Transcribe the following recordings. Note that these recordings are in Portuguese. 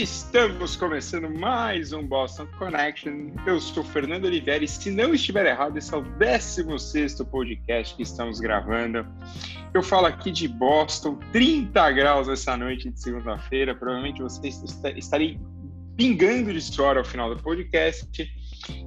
Estamos começando mais um Boston Connection. Eu sou Fernando Oliveira e, se não estiver errado, esse é o 16 podcast que estamos gravando. Eu falo aqui de Boston, 30 graus essa noite de segunda-feira. Provavelmente vocês estarem pingando de suor ao final do podcast.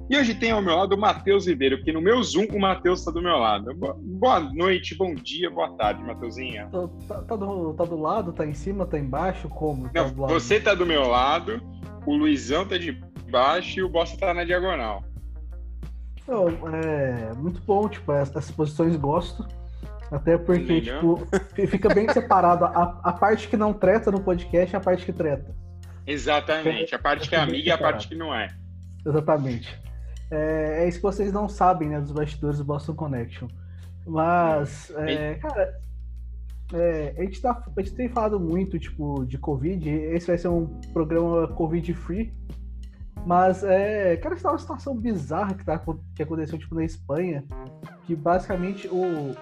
E hoje tem ao meu lado o Matheus Ribeiro, porque no meu Zoom o Matheus está do meu lado. Boa noite, bom dia, boa tarde, Matheusinha. Tá, tá, do, tá do lado, tá em cima, tá embaixo? Como? Tá Não, você tá do meu lado, o Luizão tá de baixo e o Bossa tá na diagonal. Não, é muito bom, tipo, essas posições gosto. Até porque, tipo, fica bem separado a, a parte que não treta no podcast e a parte que treta. Exatamente, a parte que é amiga e a parte que não é. Exatamente. É, é, isso que vocês não sabem, né, dos bastidores do Boston Connection. Mas, é, cara, é, a, gente tá, a gente tem falado muito, tipo, de Covid. Esse vai ser um programa Covid-free. Mas, é, cara, está uma situação bizarra que, tá, que aconteceu, tipo, na Espanha. Que, basicamente, o,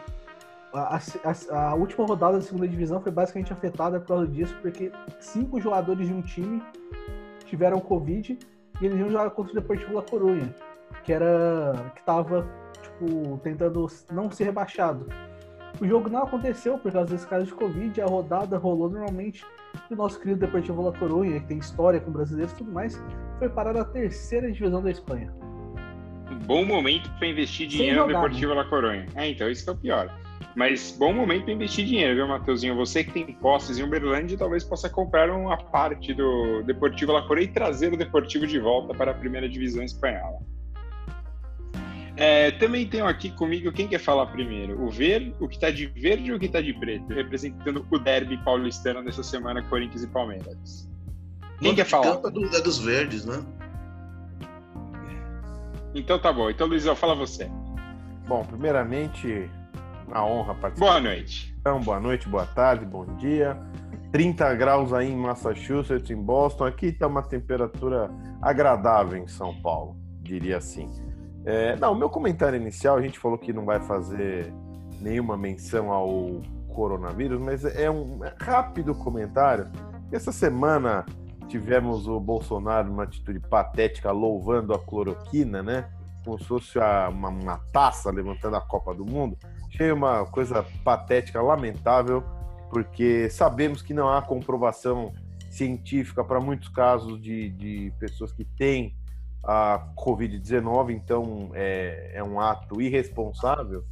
a, a, a, última rodada da segunda divisão foi basicamente afetada por causa disso, porque cinco jogadores de um time tiveram Covid e eles iam jogar contra o Deportivo La Coruña, que era que tava tipo tentando não ser rebaixado. O jogo não aconteceu por causa desse caso de Covid, a rodada rolou normalmente e o nosso querido Deportivo La Coruña, que tem história com brasileiros e tudo mais, foi parar na terceira divisão da Espanha. Um bom momento para investir dinheiro jogar, no Deportivo né? La Coruña. É, então isso que é o pior. Mas bom momento para investir dinheiro, viu, Matheusinho? Você que tem posses em Uberlândia talvez possa comprar uma parte do Deportivo La Coreia e trazer o Deportivo de volta para a primeira divisão espanhola. É, também tenho aqui comigo quem quer falar primeiro? O verde, o que está de verde ou o que está de preto? Representando o derby paulistano dessa semana, Corinthians e Palmeiras. Quem quer falar? É, do, é dos verdes, né? Então tá bom. Então, Luizão, fala você. Bom, primeiramente, uma honra participar. Boa noite. Então, boa noite, boa tarde, bom dia. 30 graus aí em Massachusetts, em Boston. Aqui está uma temperatura agradável em São Paulo, diria assim. É, não, meu comentário inicial, a gente falou que não vai fazer nenhuma menção ao coronavírus, mas é um rápido comentário. Essa semana tivemos o Bolsonaro numa atitude patética louvando a cloroquina, né? Como se fosse uma, uma taça levantando a Copa do Mundo. Achei uma coisa patética, lamentável, porque sabemos que não há comprovação científica para muitos casos de, de pessoas que têm a Covid-19, então é, é um ato irresponsável.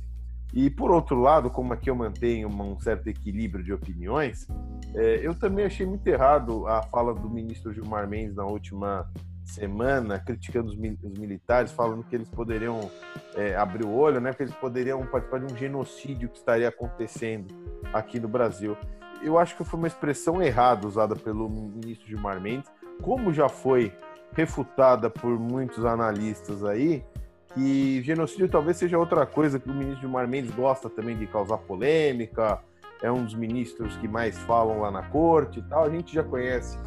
E por outro lado, como aqui eu mantenho um certo equilíbrio de opiniões, é, eu também achei muito errado a fala do ministro Gilmar Mendes na última semana criticando os, os militares, falando que eles poderiam é, abrir o olho, né, que eles poderiam participar de um genocídio que estaria acontecendo aqui no Brasil. Eu acho que foi uma expressão errada usada pelo ministro Gilmar Mendes, como já foi refutada por muitos analistas aí, que genocídio talvez seja outra coisa que o ministro Gilmar Mendes gosta também de causar polêmica, é um dos ministros que mais falam lá na corte e tal, a gente já conhece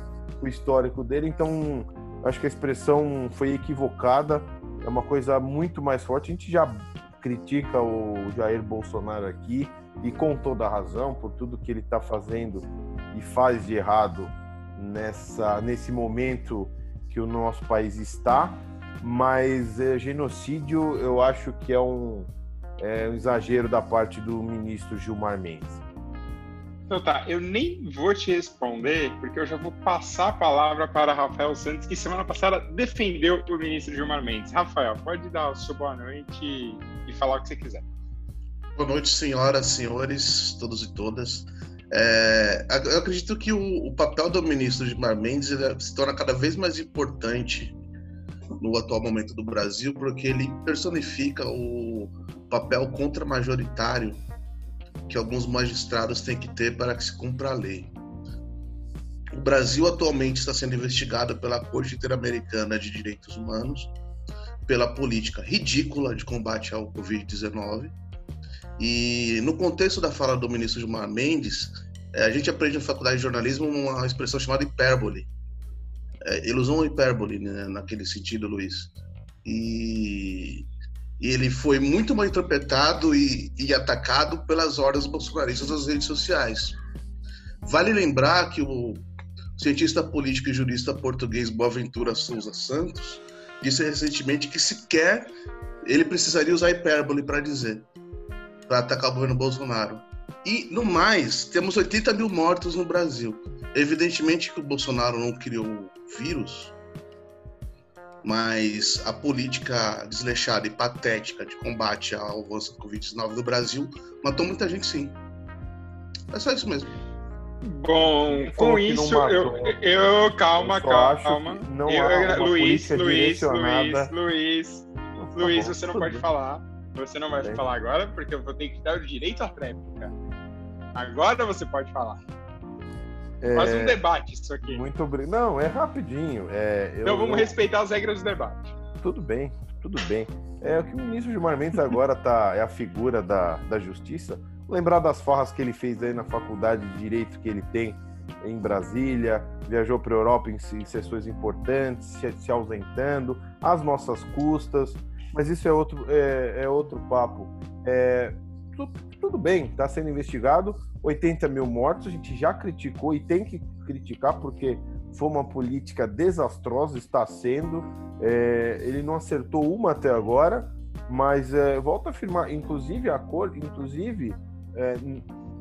o histórico dele, então acho que a expressão foi equivocada, é uma coisa muito mais forte. A gente já critica o Jair Bolsonaro aqui e com toda a razão por tudo que ele está fazendo e faz de errado nessa nesse momento que o nosso país está, mas é, genocídio eu acho que é um, é um exagero da parte do ministro Gilmar Mendes. Então tá, eu nem vou te responder, porque eu já vou passar a palavra para Rafael Santos, que semana passada defendeu o ministro Gilmar Mendes. Rafael, pode dar o seu boa noite e falar o que você quiser. Boa noite, senhoras, senhores, todos e todas. É, eu acredito que o, o, papel do ministro Gilmar Mendes se torna cada vez mais importante no atual momento do Brasil, porque ele personifica o papel contra-majoritário que alguns magistrados têm que ter para que se cumpra a lei. O Brasil atualmente está sendo investigado pela Corte Interamericana de Direitos Humanos pela política ridícula de combate ao Covid-19. E no contexto da fala do ministro Gilmar Mendes, é, a gente aprende na faculdade de jornalismo uma expressão chamada hipérbole. É, ilusão hipérbole, né, naquele sentido, Luiz. E ele foi muito mal interpretado e, e atacado pelas ordens bolsonaristas nas redes sociais. Vale lembrar que o cientista político e jurista português Boaventura Souza Santos, disse recentemente que sequer ele precisaria usar hipérbole para dizer, para atacar o governo Bolsonaro. E, no mais, temos 80 mil mortos no Brasil. Evidentemente que o Bolsonaro não criou o vírus, mas a política desleixada e patética de combate ao avanço da Covid-19 no Brasil matou muita gente, sim. É só isso mesmo. Bom, com isso, eu, eu, calma, eu calma. Não eu, Luiz, Luiz, Luiz, Luiz, Luiz, você não pode falar. Você não vai falar agora, porque eu vou ter que dar o direito à réplica. Agora você pode falar. É... Faz um debate isso aqui. Muito obrigado. Não, é rapidinho. É, eu, então vamos eu... respeitar as regras do debate. Tudo bem, tudo bem. É o que o ministro Gilmar Mendes agora tá, é a figura da, da justiça. Lembrar das farras que ele fez aí na faculdade de Direito que ele tem em Brasília, viajou para a Europa em, em, sessões importantes, se, se, ausentando, às nossas custas, mas isso é outro, é, é outro papo. É, tudo, bem, está sendo investigado, 80 mil mortos, a gente já criticou e tem que criticar porque foi uma política desastrosa, está sendo. É, ele não acertou uma até agora, mas é, volto a afirmar, inclusive a cor, inclusive é,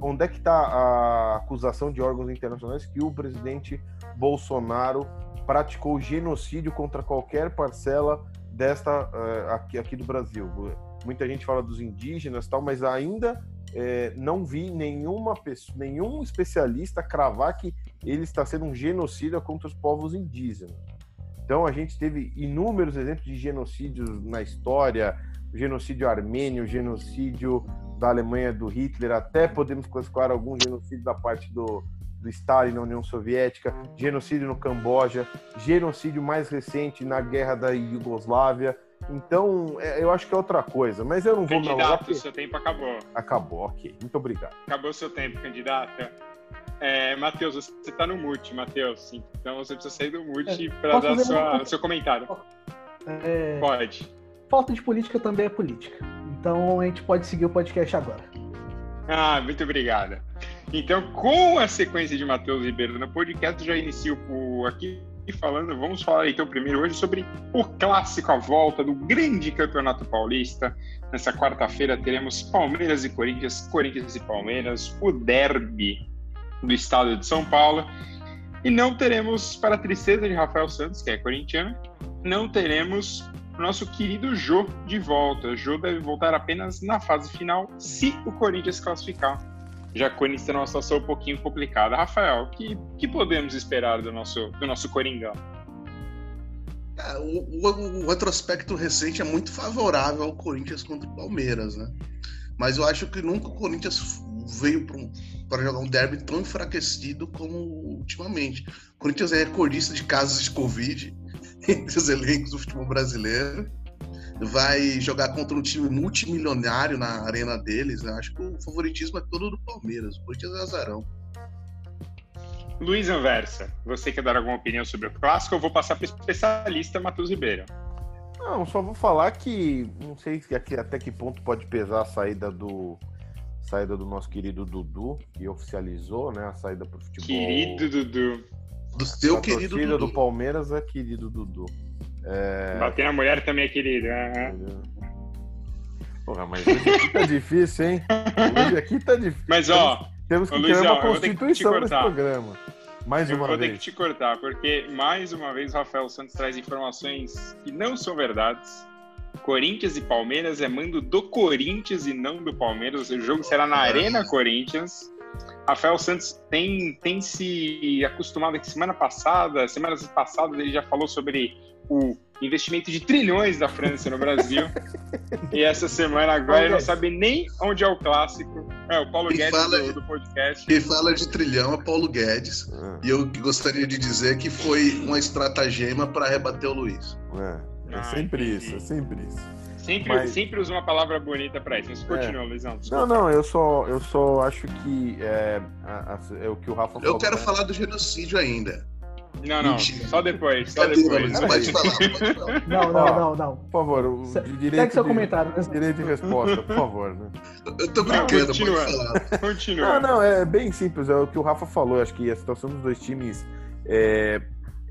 onde é que está a acusação de órgãos internacionais que o presidente Bolsonaro praticou genocídio contra qualquer parcela desta uh, aqui, aqui do Brasil. Muita gente fala dos indígenas tal, mas ainda é, não vi nenhuma pessoa, nenhum especialista cravar que ele está sendo um genocida contra os povos indígenas. Então a gente teve inúmeros exemplos de genocídios na história, genocídio armênio, genocídio da Alemanha do Hitler, até podemos classificar algum genocídio da parte do, do Stalin na União Soviética, genocídio no Camboja, genocídio mais recente na guerra da Iugoslávia. Então, é, eu acho que é outra coisa, mas eu não vou Candidato, me Candidato, seu tempo acabou. Acabou, ok. Muito obrigado. Acabou o seu tempo, candidata. É, Matheus, você está no mute, Matheus. Então você precisa sair do mute é, para dar sua, seu comentário. É... Pode. Falta de política também é política. Então a gente pode seguir o podcast agora. Ah, muito obrigada. Então, com a sequência de Matheus Ribeiro no podcast, já inicio por aqui falando. Vamos falar então primeiro hoje sobre o clássico à volta do grande campeonato paulista. Nessa quarta-feira teremos Palmeiras e Corinthians, Corinthians e Palmeiras, o derby do estado de São Paulo. E não teremos, para a tristeza de Rafael Santos, que é corintiano, não teremos o nosso querido Jô de volta. Jô deve voltar apenas na fase final, se o Corinthians classificar. Já que o Corinthians está numa situação um pouquinho complicada. Rafael, o que, que podemos esperar do nosso, do nosso Coringão? É, o, o, o, retrospecto recente é muito favorável ao Corinthians contra o Palmeiras, né? Mas eu acho que nunca o Corinthians veio para jogar um derby tão enfraquecido como ultimamente. O Corinthians é recordista de casos de Covid entre os elencos do futebol brasileiro. Vai jogar contra um time multimilionário na arena deles. Né? Acho que o favoritismo é todo do Palmeiras. O Corinthians é azarão. Luiz Anversa, você quer dar alguma opinião sobre o clássico? Eu vou passar para o especialista Matheus Ribeiro. Não, só vou falar que não sei até que ponto pode pesar a saída do saída do nosso querido Dudu, que oficializou, né, a saída para o futebol. Querido Dudu. Do seu a querido Dudu. do Palmeiras é querido Dudu. É... Bater na mulher também é querido. Uhum. Porra, mas hoje aqui tá difícil, hein? Hoje aqui tá difícil. Mas ó, temos que criar uma constituição nesse programa. Mais eu uma vou vez. ter que te cortar, porque mais uma vez o Rafael Santos traz informações que não são verdades. Corinthians e Palmeiras é mando do Corinthians e não do Palmeiras. O jogo será na Arena Corinthians. Rafael Santos tem, tem se acostumado que semana passada, semanas passadas, ele já falou sobre o investimento de trilhões da França no Brasil. e essa semana agora ele não sabe nem onde é o clássico. É, o Paulo Guedes do, de, do, podcast. Quem fala de trilhão é Paulo Guedes. Ah. E eu gostaria de dizer que foi uma estratagema para rebater o Luiz. É, é ah, sempre isso, é sempre isso. Sempre, mas... sempre usa uma palavra bonita para isso. Mas continua, é. Luizão. Desculpa. Não, não, eu só, eu só acho que é, é o que o Rafa eu falou. Eu quero né? falar do genocídio ainda. Não, não, Mentira. só depois, só depois. Pode falar, pode falar. Não, não, não, não. Por favor, o direito Segue seu de, comentário. Direito de resposta, por favor. Né? Eu tô brincando, continua, pode falar. Continua. Não, não, é bem simples, é o que o Rafa falou. Acho que a situação dos dois times é,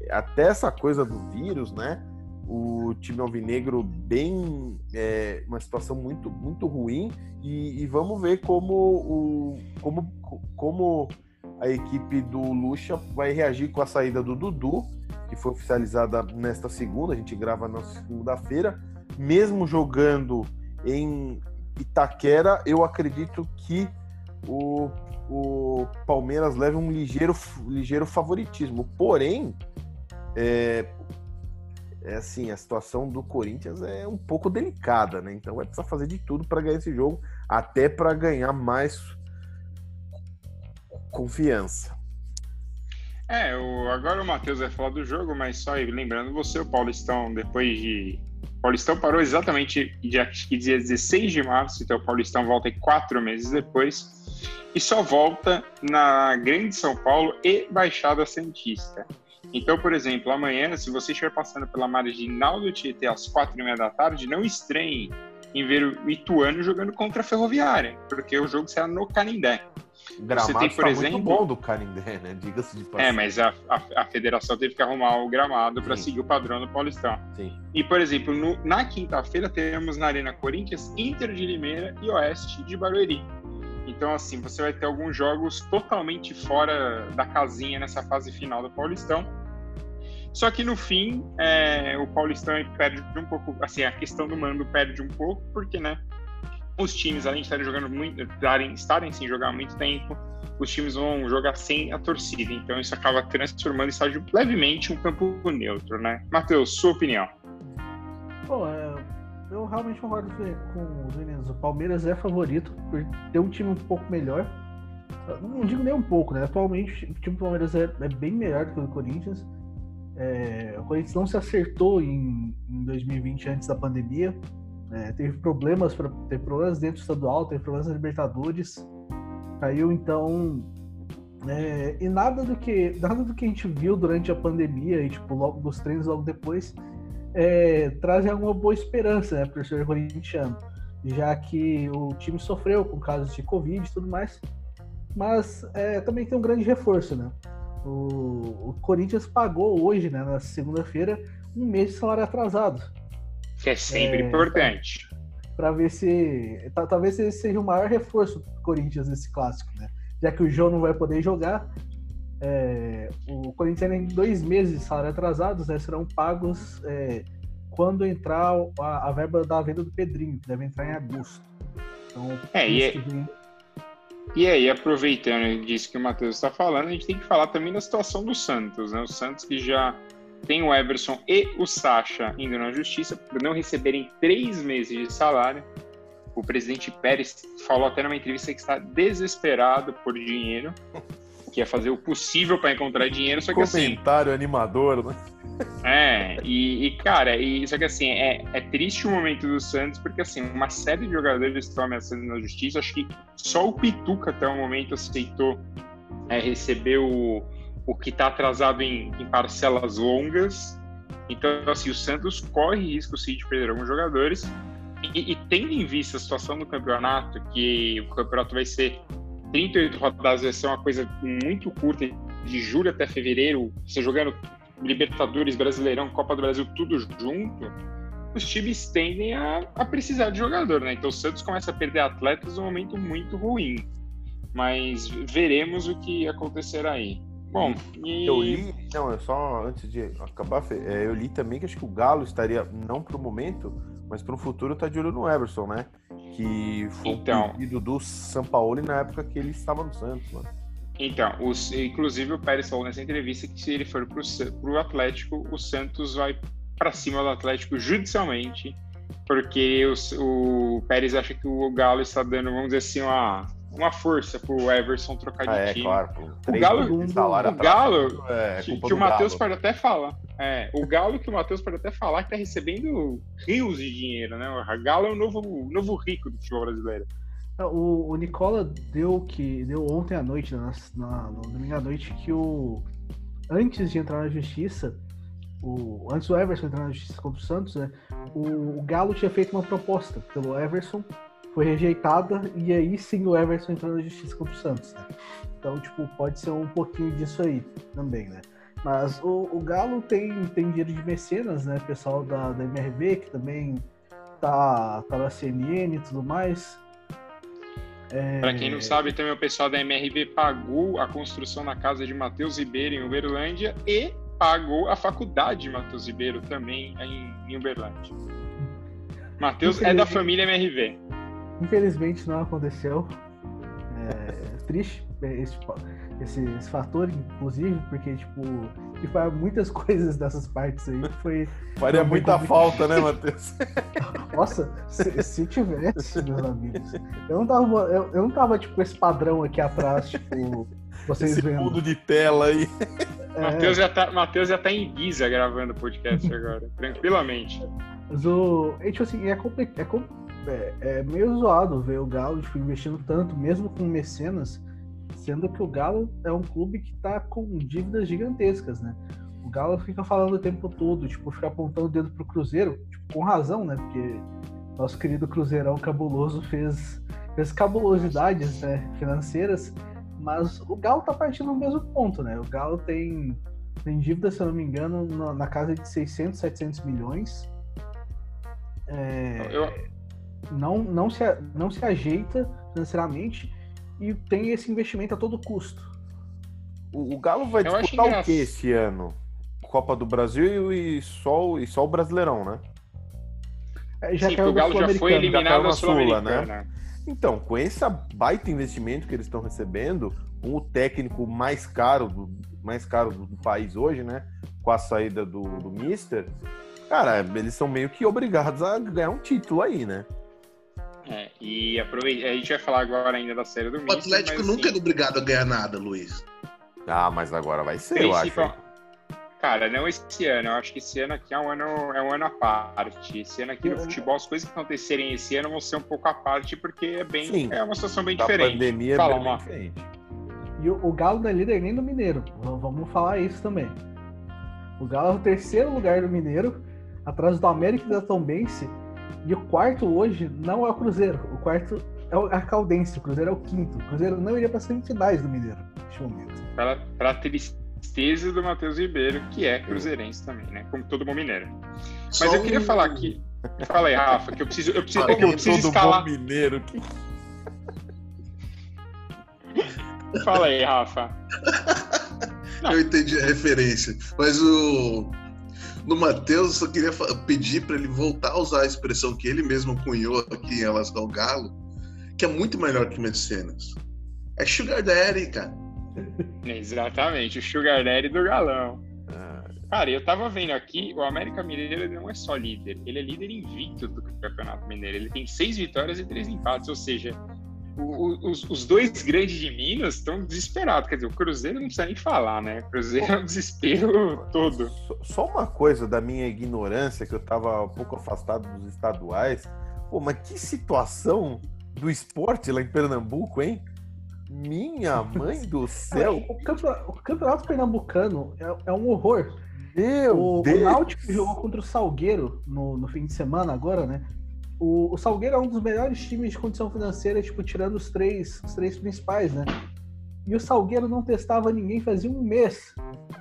até essa coisa do vírus, né? O time alvinegro bem é, uma situação muito muito ruim. E, e, vamos ver como o como como a equipe do Lucha vai reagir com a saída do Dudu, que foi oficializada nesta segunda, a gente grava na segunda-feira, mesmo jogando em Itaquera, eu acredito que o, o Palmeiras leva um ligeiro, ligeiro favoritismo. Porém, é, é assim, a situação do Corinthians é um pouco delicada, né? Então vai precisar fazer de tudo para ganhar esse jogo, até para ganhar mais confiança. É, o, agora o Matheus vai falar do jogo, mas só lembrando você, o Paulistão, depois de. O Paulistão parou exatamente dia, dia 16 de março, então o Paulistão volta quatro meses depois, e só volta na Grande São Paulo e Baixada Santista. Então, por exemplo, amanhã, se você estiver passando pela marginal do Tietê às quatro e meia da tarde, não estranhe em ver o Ituano jogando contra a Ferroviária, porque o jogo será no Canindé. Gramado você tem, por exemplo, muito bom do Canindé, né? Diga-se de passagem. É, mas a, a, a, federação teve que arrumar o gramado para seguir o padrão do Paulistão. Sim. E, por exemplo, no, na quinta-feira teremos na Arena Corinthians Inter de Limeira e Oeste de Barueri. Então, assim, você vai ter alguns jogos totalmente fora da casinha nessa fase final do Paulistão. Só que no fim, é, o Paulistão perde um pouco, assim, a questão do mando perde um pouco, porque, né, os times, além de estarem jogando muito, estarem, sem jogar muito tempo, os times vão jogar sem a torcida. Então isso acaba transformando o estádio levemente um campo neutro, né? Matheus, sua opinião? Bom, é, eu realmente concordo com os meninos. O Palmeiras é favorito por ter um time um pouco melhor. Não digo nem um pouco, né? Atualmente o time do Palmeiras é, é bem melhor do que o do Corinthians. É, o Corinthians não se acertou em, em 2020 antes da pandemia. É, teve problemas para ter problemas dentro do estadual, teve problemas na Libertadores, caiu então é, e nada do que nada do que a gente viu durante a pandemia e tipo logo dos treinos logo depois é, traz alguma boa esperança né, para o senhor corintiano, já que o time sofreu com casos de covid e tudo mais, mas é, também tem um grande reforço, né? O, o Corinthians pagou hoje, né, na segunda-feira, um mês de salário atrasado. Que é sempre é, importante. Para ver se. Talvez esse seja o maior reforço do Corinthians nesse clássico, né? Já que o João não vai poder jogar, é, o Corinthians tem dois meses de salário atrasados, né, serão pagos é, quando entrar a, a, verba da venda do Pedrinho, que deve entrar em agosto. Então, é, e, é, e aí, aproveitando disso que o Matheus está falando, a gente tem que falar também da situação do Santos, né? O Santos que já tem o Everson e o Sacha indo na justiça por não receberem três meses de salário. O presidente Pérez falou até numa entrevista que está desesperado por dinheiro, que ia fazer o possível para encontrar dinheiro, só que Comentário assim, animador, né? É, e, e, cara, e, só que assim, é, é triste o momento do Santos, porque assim, uma série de jogadores estão ameaçando na justiça. Acho que só o Pituca até o momento aceitou é, receber o, o que está atrasado em, em, parcelas longas. Então, assim, o Santos corre risco sim de perder alguns jogadores. E, e, tendo em vista a situação do campeonato, que o campeonato vai ser 38 rodadas, vai ser uma coisa muito curta, de julho até fevereiro, você jogando Libertadores, Brasileirão, Copa do Brasil, tudo junto, os times tendem a, a precisar de jogador, né? Então o Santos começa a perder atletas num momento muito ruim. Mas veremos o que acontecerá aí. Bom, e... eu li, não, é só antes de acabar, é, eu li também que acho que o Galo estaria, não para o momento, mas para o futuro tá de olho no Everson, né? Que foi então, um pedido do São Paulo na época que ele estava no Santos, mano. Então, os, inclusive o Pérez falou nessa entrevista que se ele for para o Atlético, o Santos vai para cima do Atlético judicialmente, porque o, o Pérez acha que o Galo está dando, vamos dizer assim, uma uma força pro Everson trocar de ah, é, time. Claro, o Galo, o Galo é, que, que o Matheus pode até falar. É, o Galo que o Matheus pode até falar que tá recebendo rios de dinheiro, né? O Galo é o novo, novo rico do futebol brasileiro. O, o Nicola deu que deu ontem à noite, na, na, no domingo à noite, que o antes de entrar na justiça, o, antes do Everson entrar na justiça contra o Santos, né, o, o Galo tinha feito uma proposta pelo Everson foi rejeitada e aí sim o Everson entrou na justiça contra o Santos, né? Então, tipo, pode ser um pouquinho disso aí também, né? Mas o, o Galo tem, tem dinheiro de mecenas, né? Pessoal da, da MRV, que também tá, tá na CNN e tudo mais. É... Para quem não sabe, também o pessoal da MRV pagou a construção da casa de Matheus Ribeiro em Uberlândia e pagou a faculdade de Matheus Ribeiro também em, em Uberlândia. Matheus é da família MRV. Infelizmente não aconteceu. É triste esse, esse, esse, fator, inclusive, porque, tipo, que faz muitas coisas dessas partes aí foi. Faria muita falta, né, Matheus? Nossa, se, se, tivesse, meus amigos. Eu não tava, eu, eu não tava, tipo, com esse padrão aqui atrás, tipo, vocês esse vendo. fundo de tela aí. É... Matheus já, tá, Mateus já tá em Giza gravando o podcast agora, tranquilamente. Mas o. É, tipo assim, é, complicado. É, é, é, meio zoado ver o Galo tipo, investindo tanto, mesmo com mecenas, sendo que o Galo é um clube que está com dívidas gigantescas, né? O Galo fica falando o tempo todo, tipo, fica apontando o dedo pro Cruzeiro, tipo, com razão, né? Porque nosso querido Cruzeirão cabuloso fez, fez cabulosidades né, financeiras, mas o Galo tá partindo no mesmo ponto, né? O Galo tem, tem dívida, se eu não me engano, na, na casa de 600, 700 milhões. É, eu não, não, se, não se ajeita financeiramente e tem esse investimento a todo custo. O, o Galo vai Eu disputar o que esse ano? Copa do Brasil e só, e só o Brasileirão, né? É, já Sim, o Galo já foi eliminado na Sula, né? Então, com esse baita investimento que eles estão recebendo, com o técnico mais caro do, mais caro do, país hoje, né? Com a saída do, do Mister, cara, eles são meio que obrigados a ganhar um título aí, né? É, e aproveita, a gente vai falar agora ainda da série do Mister. O Atlético mas, nunca assim, é obrigado a ganhar nada, Luiz. Ah, mas agora vai ser, eu acho. Cara, não esse ano. Eu acho que esse ano aqui é um ano, é um ano à parte. Esse ano aqui no futebol, as coisas que acontecerem esse ano vão ser um pouco à parte, porque é bem Sim, é uma situação bem diferente. A pandemia Fala, é bem diferente. E o, o Galo não é líder nem do Mineiro. Vamos falar isso também. O Galo é o terceiro lugar do Mineiro, atrás do América e da Tombense, e o quarto hoje não é o Cruzeiro. O quarto é a Caldense. O Cruzeiro é o quinto. O Cruzeiro não iria para semifinais do Mineiro neste momento. Para, para tristeza do Matheus Ribeiro, que é cruzeirense também, né? Como todo bom mineiro. Mas Só eu queria um... falar aqui. Fala aí, Rafa, que eu preciso, eu preciso, que eu preciso escalar. Bom mineiro. Que... Fala aí, Rafa. Não. Eu entendi a referência. Mas o no Matheus, só queria pedir para ele voltar a usar a expressão que ele mesmo cunhou aqui em relação ao Galo, que é muito melhor que Mecenas. É Sugar Daddy, cara. Exatamente, o Sugar Daddy do Galão. Ah. Cara, eu tava vendo aqui, o América Mineiro não é só líder, ele é líder invicto do Campeonato Mineiro. Ele tem seis vitórias e três empates, ou seja, o, os, os, dois grandes de Minas estão desesperados. Quer dizer, o Cruzeiro não precisa nem falar, né? O Cruzeiro é um desespero todo. Só uma coisa da minha ignorância, que eu estava um pouco afastado dos estaduais. Pô, mas que situação do esporte lá em Pernambuco, hein? Minha mãe do céu! o, campeonato, o, campeonato, pernambucano é, é um horror. Meu o, Deus! O Náutico jogou contra o Salgueiro no, no fim de semana agora, né? O, o Salgueiro é um dos melhores times de condição financeira, tipo, tirando os três, os três principais, né? E o Salgueiro não testava ninguém fazia um mês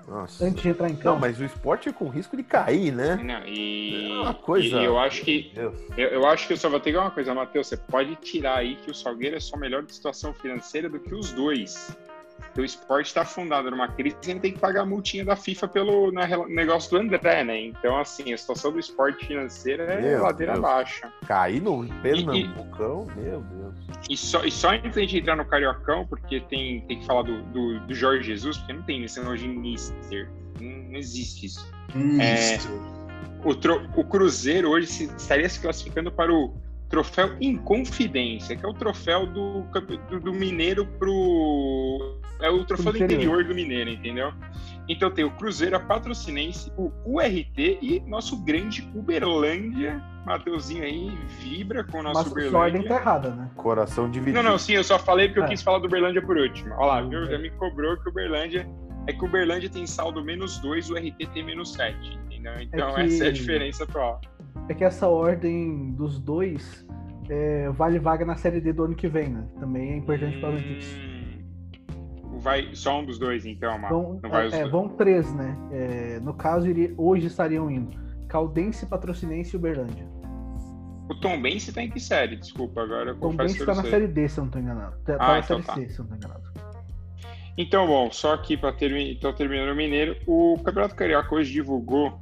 Nossa. antes de entrar em campo. Não, mas o esporte é com risco de cair, né? Não, e, é uma coisa. E eu acho que eu, eu, acho que eu só vou ter uma coisa, Matheus. Você pode tirar aí que o Salgueiro é só melhor de situação financeira do que os dois o esporte está fundado numa crise e ele tem que pagar a multinha da FIFA pelo na, negócio do André, né? Então, assim, a situação do esporte financeiro é meu ladeira Deus. baixa. Cair no Pernambucão, meu Deus. E só, e só antes de entrar no Cariocão, porque tem, tem que falar do, do, do Jorge Jesus, porque não tem esse hoje Mister. Não, não existe isso. É, o, tro, o Cruzeiro hoje se, estaria se classificando para o troféu Inconfidência, que é o troféu do, do, do Mineiro pro. É o troféu do interior do Mineiro, entendeu? Então tem o Cruzeiro, a Patrocinense, o URT e nosso grande Uberlândia. Mateuzinho aí vibra com o nosso Mas Uberlândia. ordem tá errada, né? Coração dividido. Não, não, sim, eu só falei porque é. eu quis falar do Uberlândia por último. Olha lá, viu? Já me cobrou que o Uberlândia. É que o Uberlândia tem saldo menos 2, o RT tem menos 7, entendeu? Então é que... essa é a diferença atual é que essa ordem dos dois é, vale vaga na série D do ano que vem, né? Também é importante hum, para o O vai só um dos dois, então, Mar. Vão, é, os é, vão três, né? É, no caso, iria- hoje estariam indo Caldense, Patrocinense e Uberlândia. O Tom Bense tá em que série? Desculpa, agora eu Tom confesso tá não na série D, se eu não tô enganado. Tá, tá Ah, na então série tá. C, se eu não tô enganado. Então, bom, só aqui para termi tô terminando o Mineiro, o Campeonato Carioca hoje divulgou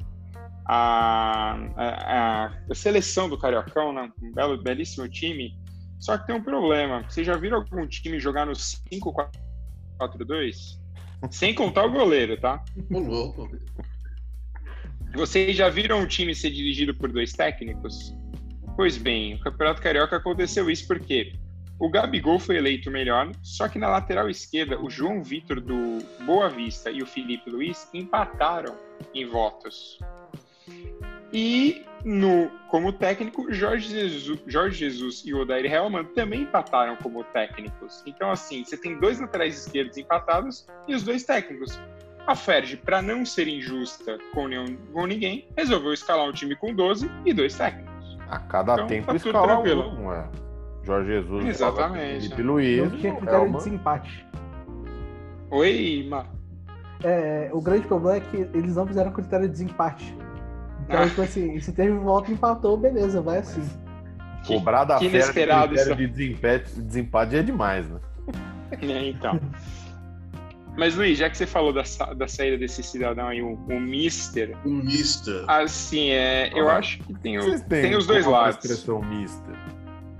a, a, a seleção do Cariocão, né? um belo, belíssimo time, só que tem um problema. Vocês já viram algum time jogar no 5-4-2? Sem contar o goleiro, tá? Ô, louco. Vocês já viram um time ser dirigido por dois técnicos? Pois bem, o Campeonato Carioca aconteceu isso porque o Gabigol foi eleito o melhor, só que na lateral esquerda, o João Vitor do Boa Vista e o Felipe Luiz empataram em votos. E no, como técnico, Jorge Jesus, Jorge Jesus e o Odair Helman também empataram como técnicos. Então, assim, você tem dois laterais esquerdos empatados e os dois técnicos. A Ferg, para não ser injusta com, nenhum, com ninguém, resolveu escalar um time com 12 e dois técnicos. A cada Então, tempo tá escala tranquilo. um, é. Jorge Jesus, Exatamente. Felipe Luiz, tinha critério de desempate. Oi, Ma. É, o grande problema é que eles não fizeram critério de desempate. Então, Ah. tipo assim, se teve volta e empatou, beleza, vai assim. Que- Cobrar da que fera de inesperado critério isso. de desempate, desempate é demais, né? É, então. Mas, Luiz, já que você falou da, da saída desse cidadão aí, o, o Mister, Um mister. assim, é, eu Ah, acho que tem, o- tem os dois lados. expressão mista.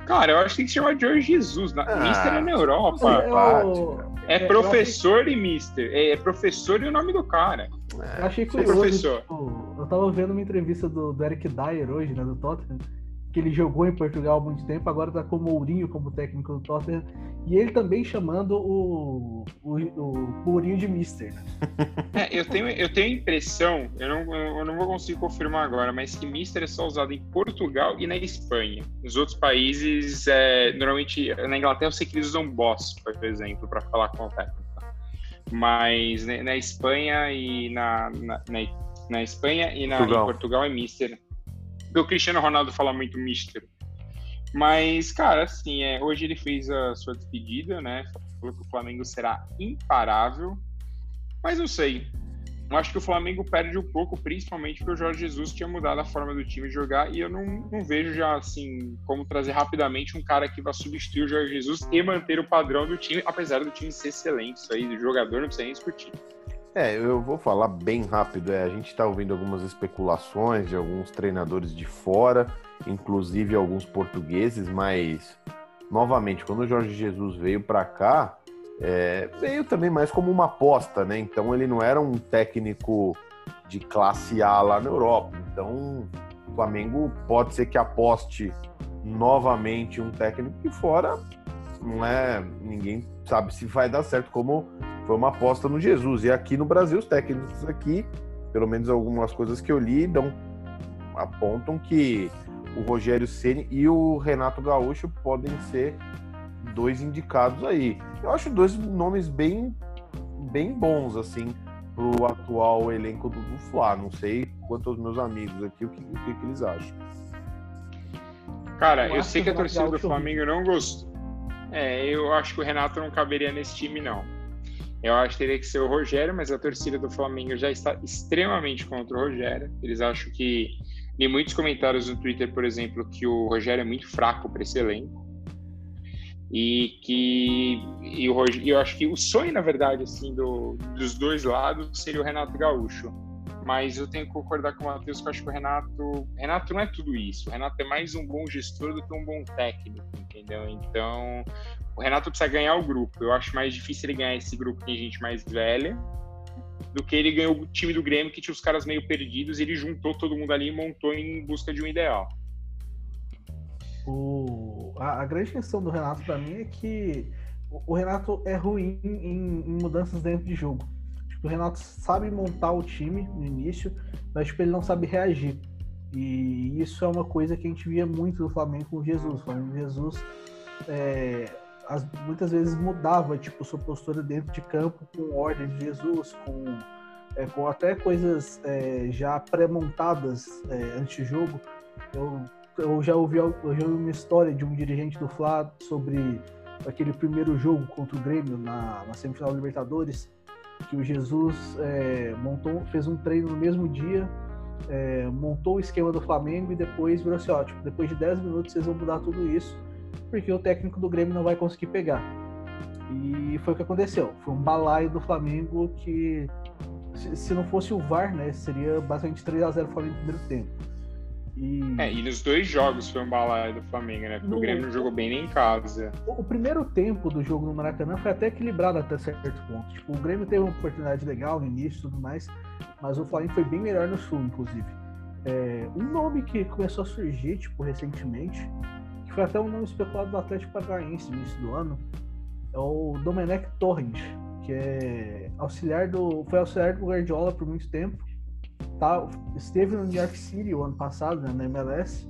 Cara, eu acho que tem que chamar de Jorge Jesus. Na, Ah, Mister é na Europa. Eu, É eu professor e Mister. É, é professor e o nome do cara. Eu achei curioso. professor. tipo, eu tava vendo uma entrevista do, do Eric Dyer hoje, né, do Tottenham, que ele jogou em Portugal há muito tempo, agora tá com o Mourinho como técnico do Tottenham, e ele também chamando o, o, o Mourinho de Mister. Né? É, eu tenho, eu tenho a impressão, eu não, eu não vou conseguir confirmar agora, mas que Mister é só usado em Portugal e na Espanha. Nos outros países, é, normalmente, na Inglaterra eu sei que eles usam boss, por exemplo, para falar com o técnico. Mas né, na Espanha e na, na, na, na Espanha e na, em Portugal. Portugal é Mister. Porque o Cristiano Ronaldo fala muito Mister. Mas, cara, assim, é, hoje ele fez a sua despedida, né? Falou que o Flamengo será imparável. Mas não sei. Eu acho que o Flamengo perde um pouco, principalmente porque o Jorge Jesus tinha mudado a forma do time jogar e eu não, não vejo já assim como trazer rapidamente um cara que vai substituir o Jorge Jesus e manter o padrão do time, apesar do time ser excelente. Isso aí, do jogador não precisa nem discutir. É, eu vou falar bem rápido. É, a gente está ouvindo algumas especulações de alguns treinadores de fora, inclusive alguns portugueses, mas novamente, quando o Jorge Jesus veio para cá, é, veio também mais como uma aposta, né? Então ele não era um técnico de classe A lá na Europa. Então o Flamengo pode ser que aposte novamente um técnico de fora. Não é, ninguém sabe se vai dar certo como foi uma aposta no Jesus. E aqui no Brasil, os técnicos aqui, pelo menos algumas coisas que eu li, dão, apontam que o Rogério Ceni e o Renato Gaúcho podem ser dois indicados aí. Eu acho dois nomes bem, bem bons, assim, pro atual elenco do, do Fla. Não sei quanto aos meus amigos aqui, o que, o que, que eles acham. Cara, Eu eu, sei que a torcida do Gaúcho Flamengo não gostou. É, eu acho que o Renato não caberia nesse time, não. Eu acho que teria que ser o Rogério, mas a torcida do Flamengo já está extremamente contra o Rogério. Eles acham que. Li muitos comentários no Twitter, por exemplo, que o Rogério é muito fraco para esse elenco. E que. E o Rogério, eu acho que o sonho, na verdade, assim, do, dos dois lados seria o Renato Gaúcho. Mas eu tenho que concordar com o Matheus que eu acho que o Renato. Renato não é tudo isso. O Renato é mais um bom gestor do que um bom técnico, entendeu? Então, o Renato precisa ganhar o grupo. Eu acho mais difícil ele ganhar esse grupo que tem gente mais velha do que ele ganhou o time do Grêmio que tinha os caras meio perdidos e ele juntou todo mundo ali e montou em busca de um ideal. O, a, grande questão do Renato pra mim é que o, Renato é ruim em mudanças dentro de jogo. O Renato sabe montar o time no início, mas tipo, ele não sabe reagir. E isso é uma coisa que a gente via muito do Flamengo com Jesus. O Flamengo Jesus é, as- muitas vezes mudava tipo, sua postura dentro de campo com ordem de Jesus, com, é, com até coisas é, já pré-montadas é, jogo. Eu eu já ouvi, eu já ouvi uma história de um dirigente do Flá sobre aquele primeiro jogo contra o Grêmio na, na semifinal Libertadores, que o Jesus é, montou, fez um treino no mesmo dia, é, montou o esquema do Flamengo e depois virou assim, ó, tipo, depois de 10 minutos vocês vão mudar tudo isso, porque o técnico do Grêmio não vai conseguir pegar. E foi o que aconteceu. Foi um balaio do Flamengo que, se, se não fosse o VAR, né, seria basicamente 3 a 0 Flamengo no primeiro tempo. E... É, e nos dois jogos foi um balaio do Flamengo, né? Porque no... o Grêmio não jogou bem nem em casa. O, primeiro tempo do jogo no Maracanã foi até equilibrado até certo ponto. Tipo, o Grêmio teve uma oportunidade legal no início e tudo mais, mas o Flamengo foi bem melhor no Sul, inclusive. É, um nome que começou a surgir, tipo, recentemente, que foi até um nome especulado do Atlético Paranaense no início do ano, é o Domenech Torrent, que é auxiliar do, foi auxiliar do Guardiola por muito tempo tá, esteve no New York City o ano passado, né, na MLS,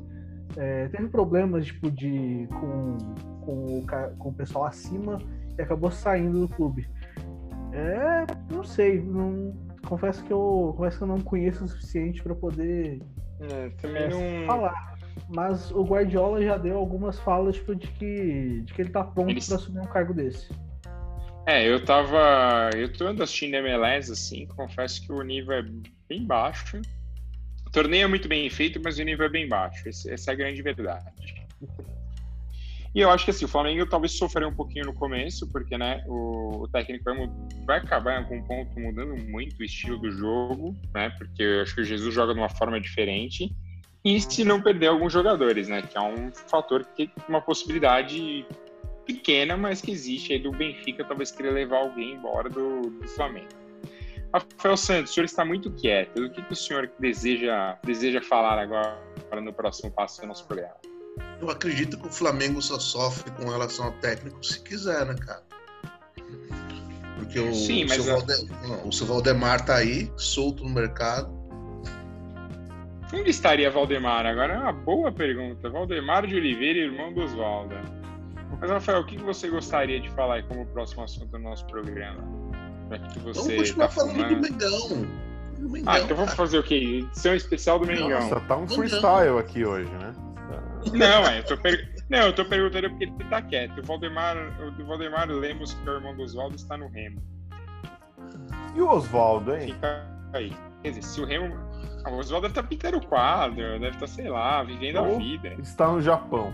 é, teve problemas tipo, de, com, com, o, com o pessoal acima e acabou saindo do clube. É, não sei, não, confesso que eu confesso que eu não conheço o suficiente para poder é, também é, não... falar. Mas o Guardiola já deu algumas falas tipo, de, que, de que ele tá pronto ele... para assumir um cargo desse. É, eu tava. Eu tô andando assistindo MLS, assim, confesso que o nível é bem baixo. O torneio é muito bem feito, mas o nível é bem baixo. essa é a grande verdade. E eu acho que assim, o Flamengo talvez sofreu um pouquinho no começo, porque né, o, o técnico vai, vai, acabar em algum ponto mudando muito o estilo do jogo, né? Porque eu acho que o Jesus joga de uma forma diferente. E se não perder alguns jogadores, né? Que é um fator que uma possibilidade pequena, mas que existe aí do Benfica, talvez querer levar alguém embora do, do Flamengo. Rafael Santos, o senhor está muito quieto. O que, que o senhor deseja, deseja falar agora no próximo passo do nosso programa? Eu acredito que o Flamengo só sofre com relação ao técnico se quiser, né, cara? Porque o, Sim, o, seu, Valdemar, o seu Valdemar tá aí, solto no mercado. Onde estaria Valdemar? Agora é uma boa pergunta. Valdemar de Oliveira, irmão do Oswaldo. Mas, Rafael, o que você gostaria de falar como próximo assunto do nosso programa? Já que você vamos continuar tá falando fumando. do Mengão. do Mengão. Ah, então vamos fazer o quê? Edição especial do Mengão. Nossa, tá um freestyle aqui hoje, né? Não, é, eu tô, per... Não, eu tô perguntando porque ele tá quieto. O Valdemar, o Valdemar Lemos, que é o irmão do Oswaldo, está no Remo. E o Oswaldo, hein? Fica aí. Quer dizer, se o Remo. Ah, o Oswaldo deve estar tá pintando o quadro, deve estar, tá, sei lá, vivendo Ou a vida. Está no Japão.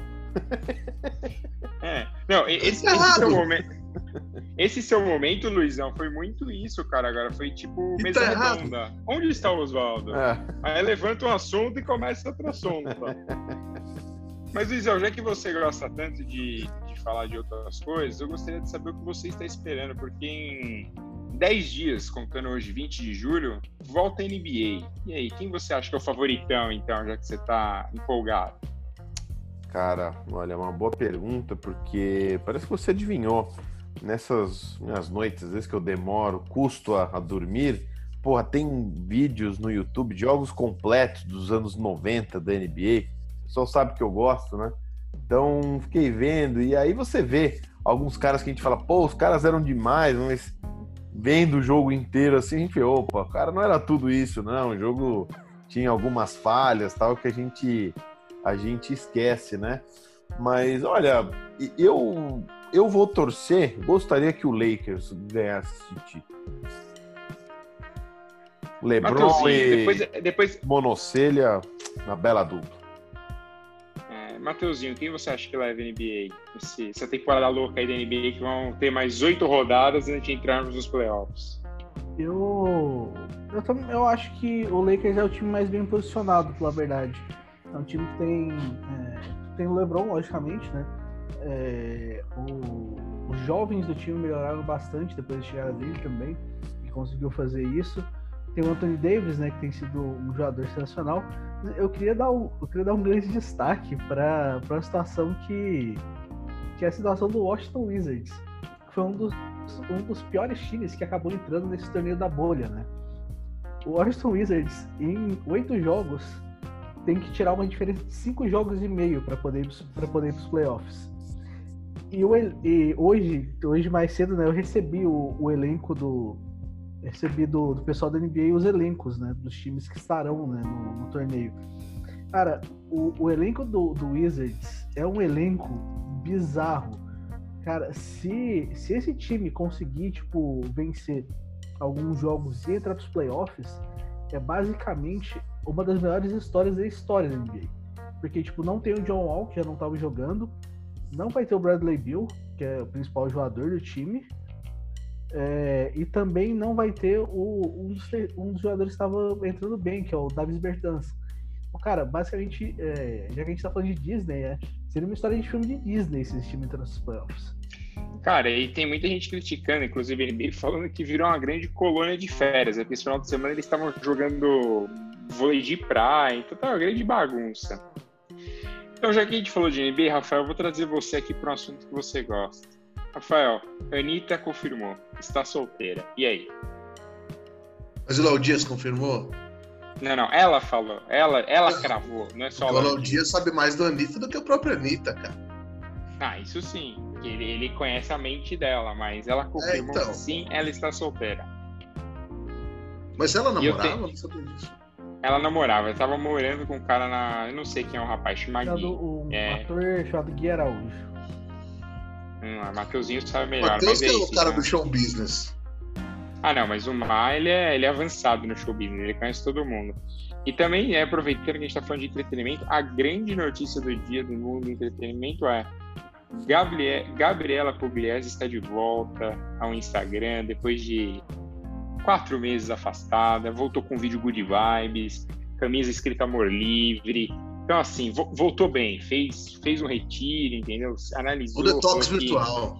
É. Não, esse, esse seu momento. Esse seu momento, Luizão, foi muito isso, cara. Agora foi tipo mesa tá redonda. Errado. Onde está o Oswaldo? É. Aí levanta um assunto e começa outro assunto. Mas, Luizão, já que você gosta tanto de, de falar de outras coisas, eu gostaria de saber o que você está esperando, porque em 10 dias, contando hoje 20 de julho, volta a NBA. E aí, quem você acha que é o favoritão, então, já que você está empolgado? Cara, olha, é uma boa pergunta, porque parece que você adivinhou. Nessas minhas noites, às vezes que eu demoro, custo a, a dormir, porra, tem vídeos no YouTube de jogos completos dos anos 90 da NBA. O pessoal sabe que eu gosto, né? Então, fiquei vendo, e aí você vê alguns caras que a gente fala, pô, os caras eram demais, mas vendo o jogo inteiro assim, a gente opa, cara não era tudo isso, não. O jogo tinha algumas falhas, tal, que a gente a gente esquece, né? Mas olha, eu eu vou torcer, gostaria que o Lakers ganhasse esse título. LeBron e depois, depois... Monocelha na bela dupla. É, Mateuzinho, quem você acha que leva a NBA? Esse, essa temporada louca aí da NBA que vão ter mais oito rodadas antes de entrarmos nos playoffs. Eu, eu, eu acho que o Lakers é o time mais bem posicionado, pela verdade. É um time que tem, é, tem o LeBron, logicamente, né? É, o, os jovens do time melhoraram bastante depois de chegar dele também, e conseguiu fazer isso. Tem o Anthony Davis, né, que tem sido um jogador sensacional. Eu queria dar um, eu queria dar um grande destaque para a situação que, que é a situação do Washington Wizards, que foi um dos, um dos piores times que acabou entrando nesse torneio da bolha, né? O Washington Wizards, em oito jogos, tem que tirar uma diferença de cinco jogos e meio para poder para poder para os playoffs. E, e, hoje, hoje mais cedo, né, eu recebi o, o elenco do recebi do, do, pessoal da NBA os elencos, né, dos times que estarão, né, no, no torneio. Cara, o, o elenco do, do, Wizards é um elenco bizarro. cara, se, se esse time conseguir, tipo, vencer alguns jogos e entrar nos playoffs, é basicamente uma das melhores histórias da história da NBA. Porque, tipo, não tem o John Wall, que já não tava jogando, não vai ter o Bradley Bill, que é o principal jogador do time, é, e também não vai ter o, um, dos, um dos jogadores que estava entrando bem, que é o Davis Bertans. Cara, basicamente, é, já que a gente tá falando de Disney, é, seria uma história de filme de Disney se esse time entrar nos playoffs. Cara, e tem muita gente criticando, inclusive ele falando que virou uma grande colônia de férias. Né? Porque esse final de semana eles estavam jogando vôlei de praia, então tá uma grande bagunça. Então, já que a gente falou de NBA, Rafael, eu vou trazer você aqui para um assunto que você gosta. Rafael, Anitta confirmou, está solteira. E aí? Mas o Léo Dias confirmou? Não, não, ela falou, ela, ela cravou, não é só o Léo Dias sabe mais do Anitta do que o próprio Anitta, cara. Ah, isso sim. Ele, ele conhece a mente dela, mas ela confirmou é, então. que sim, ela está solteira. Mas ela namorava? Eu te... Não sabia disso. Ela namorava, eu tava morando com um cara na. Eu não sei quem é o rapaz, chamado Um é... ator chamado Gui Araújo. Hum, Mateuzinho sabe melhor. Matheus que é, é o cara né? do show business. Ah, não, mas o Mar, ele é, ele é avançado no show business, ele conhece todo mundo. E também, é, aproveitando que a gente está falando de entretenimento, a grande notícia do dia do mundo do entretenimento é Gabriel, Gabriela Pugliese está de volta ao Instagram depois de quatro meses afastada, voltou com vídeo Good Vibes, camisa escrita Amor Livre. Então, assim, voltou bem, fez, fez um retiro, entendeu? Analisou. O detox virtual.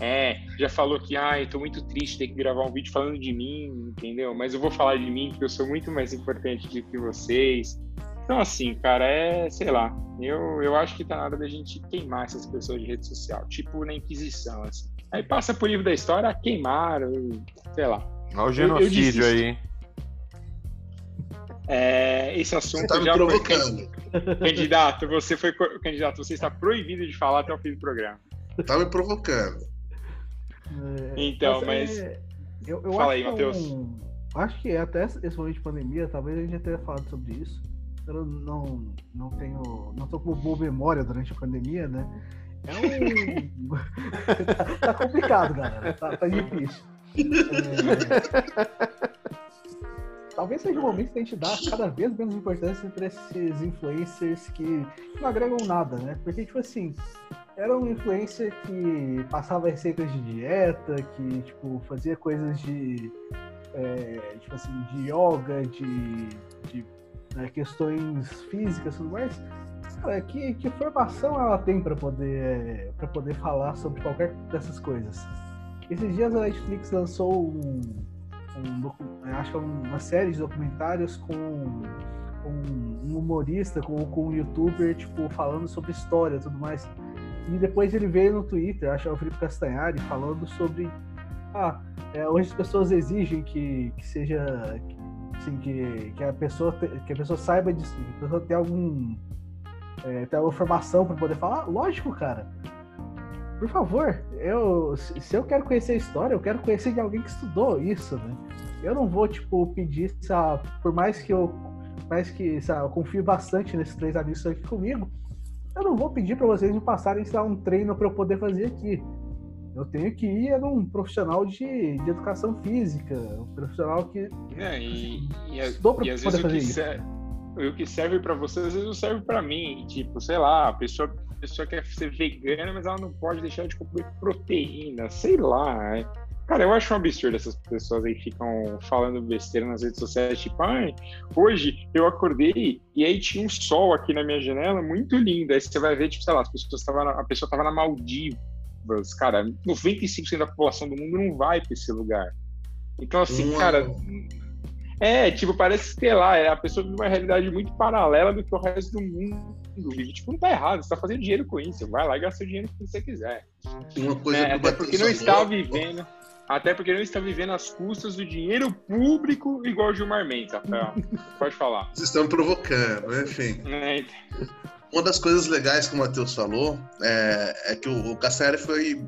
é, já falou que, ai, tô muito triste ter que gravar um vídeo falando de mim, entendeu? Mas eu vou falar de mim porque eu sou muito mais importante do que vocês. Então, assim, cara, é, sei lá, eu, eu acho que tá na hora da gente queimar essas pessoas de rede social, tipo na Inquisição, assim. Aí passa por livro da história, queimaram, sei lá. Olha o genocídio eu, eu aí. É, esse assunto você tá já provocando. foi. Candidato, você foi candidato, você está proibido de falar até o fim do programa. Tá me provocando. É, então, mas. É, eu, eu Fala aí, Matheus. Um, acho que até esse momento de pandemia, talvez a gente já tenha falado sobre isso. Eu não, não tenho. Não tô com boa memória durante a pandemia, né? É um. tá, complicado, galera. Tá, tá difícil. É... Talvez seja o momento de a gente dar cada vez menos importância para esses influencers que não agregam nada, né? Porque, tipo assim, era um influencer que passava receitas de dieta, que, tipo, fazia coisas de. É, tipo assim, de yoga, de, de né, questões físicas e tudo mais. Cara, que, que formação ela tem para poder, para poder falar sobre qualquer dessas coisas? Esses dias a Netflix lançou um, um acho que é uma série de documentários com um, um, humorista, com, com um youtuber, tipo, falando sobre história e tudo mais. E depois ele veio no Twitter, acho que é o Felipe Castanhari, falando sobre. Ah, é, hoje as pessoas exigem que, que seja. Assim, que, que, a pessoa, que a pessoa saiba disso, que a pessoa tenha algum. É, tenha alguma formação para poder falar. Lógico, cara por favor, eu, se eu quero conhecer a história, eu quero conhecer de alguém que estudou isso, né? Eu não vou, tipo, pedir, sabe, por mais que eu, mais que sabe, eu confio bastante nesses três amigos aqui comigo, eu não vou pedir para vocês me passarem sabe, um treino para eu poder fazer aqui. Eu tenho que ir num profissional de, de educação física, um profissional que. É, e, e, estudou para poder fazer isso. Serve, o que serve para você, às vezes não serve para mim. Tipo, sei lá, a pessoa pessoa quer ser vegana, mas ela não pode deixar de comer proteína, sei lá. É. Cara, eu acho um absurdo essas pessoas aí ficam falando besteira nas redes sociais, tipo, ai, hoje eu acordei e aí tinha um sol aqui na minha janela muito lindo. Aí você vai ver, tipo, sei lá, as pessoas estavam a pessoa estava na Maldivas, cara, 95% da população do mundo não vai para esse lugar. Então, assim, cara, é, tipo, parece que, lá, é a pessoa vive uma realidade muito paralela do que o resto do mundo vive. Tipo, não tá errado, você tá fazendo dinheiro com isso. Vai lá e gasta o dinheiro que você quiser. Uma coisa é, até porque não está vivendo. Até porque não está vivendo às custas do dinheiro público igual o Gilmar Mendes, Rafael. Pode falar. Vocês estão provocando, enfim. É. Então. Uma das coisas legais que o Matheus falou é, é que o, o Cassiari foi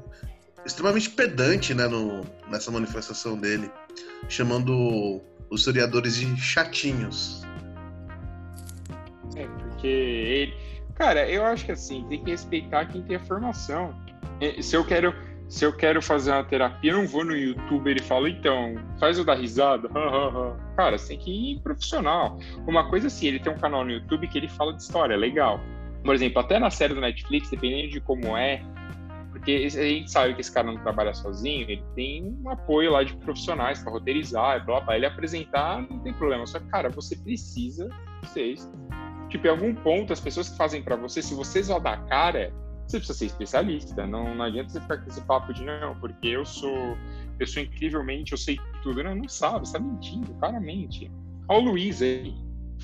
extremamente pedante né, no, nessa manifestação dele, chamando os historiadores de chatinhos. É, porque ele. Cara, eu acho que assim, tem que respeitar quem tem a formação. É, se eu quero se eu quero fazer uma terapia, eu não vou no YouTube ele fala, então, faz o da risada. Cara, você tem que ir profissional. Uma coisa assim, ele tem um canal no YouTube que ele fala de história, legal. Por exemplo, até na série do Netflix, dependendo de como é, porque a gente sabe que esse cara não trabalha sozinho, ele tem um apoio lá de profissionais para roteirizar, blá, blá, ele apresentar, não tem problema. Só que, cara, você precisa, vocês, tipo, em algum ponto, as pessoas que fazem para você, se vocês vão dar cara, você precisa ser especialista. Não, não adianta você ficar com esse papo de não, porque eu sou, eu sou incrivelmente, eu sei tudo. Não, não sabe, está mentindo, claramente. Olha o Luiz aí.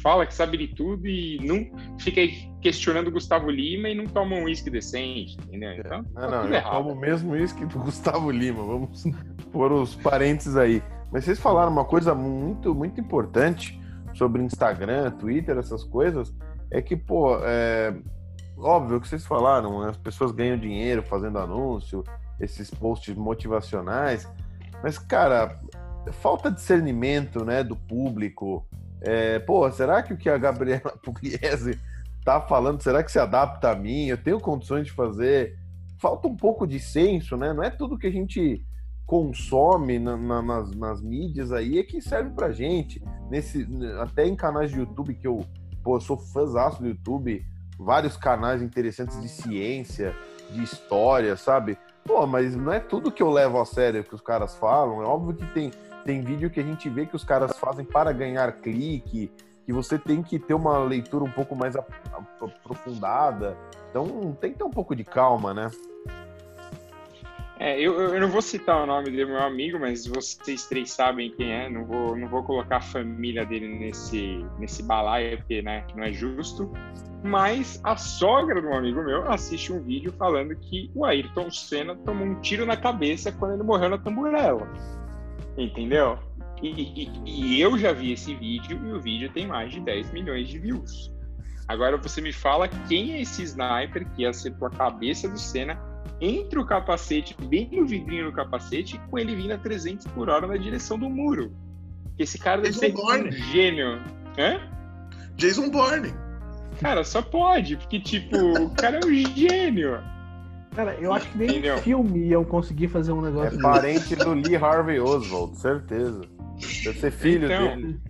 Fala que sabe de tudo e não fica questionando o Gustavo Lima e não toma um uísque decente, entendeu? É. Então, não, não, eu tomo o mesmo uísque do Gustavo Lima. Vamos pôr os parentes aí. Mas vocês falaram uma coisa muito, muito importante sobre Instagram, Twitter, essas coisas. É que, pô, é, óbvio que vocês falaram, as pessoas ganham dinheiro fazendo anúncio, esses posts motivacionais, mas, cara, falta discernimento, né, do público. É, pô, será que o que a Gabriela Pugliese tá falando, será que se adapta a mim? Eu tenho condições de fazer? Falta um pouco de senso, né? Não é tudo que a gente consome na, na, nas, nas mídias aí é que serve pra gente. Nesse, até em canais de YouTube que eu, pô, eu sou fãzaço do YouTube, vários canais interessantes de ciência, de história, sabe? Pô, mas não é tudo que eu levo a sério que os caras falam. É óbvio que tem, tem vídeo que a gente vê que os caras fazem para ganhar clique, que você tem que ter uma leitura um pouco mais aprofundada. Então tem que ter um pouco de calma, né? É, eu, eu não vou citar o nome do meu amigo, mas vocês três sabem quem é. Não vou, não vou colocar a família dele nesse, nesse balaio, porque né, não é justo. Mas a sogra de um amigo meu assiste um vídeo falando que o Ayrton Senna tomou um tiro na cabeça quando ele morreu na tamburela. Entendeu? E, e, e, eu já vi esse vídeo e o vídeo tem mais de 10 milhões de views. Agora você me fala quem é esse sniper que acertou a cabeça do Senna entre o capacete, bem no vidrinho do capacete, com ele vindo a 300 por hora na direção do muro. Esse cara deve ser um gênio. Hã? Jason Bourne. Cara, só pode, porque, tipo, o cara é um gênio. Cara, eu acho que nem Entendeu? filme iam conseguir fazer um negócio. É parente do Lee Harvey Oswald, certeza. Deve ser filho então, dele.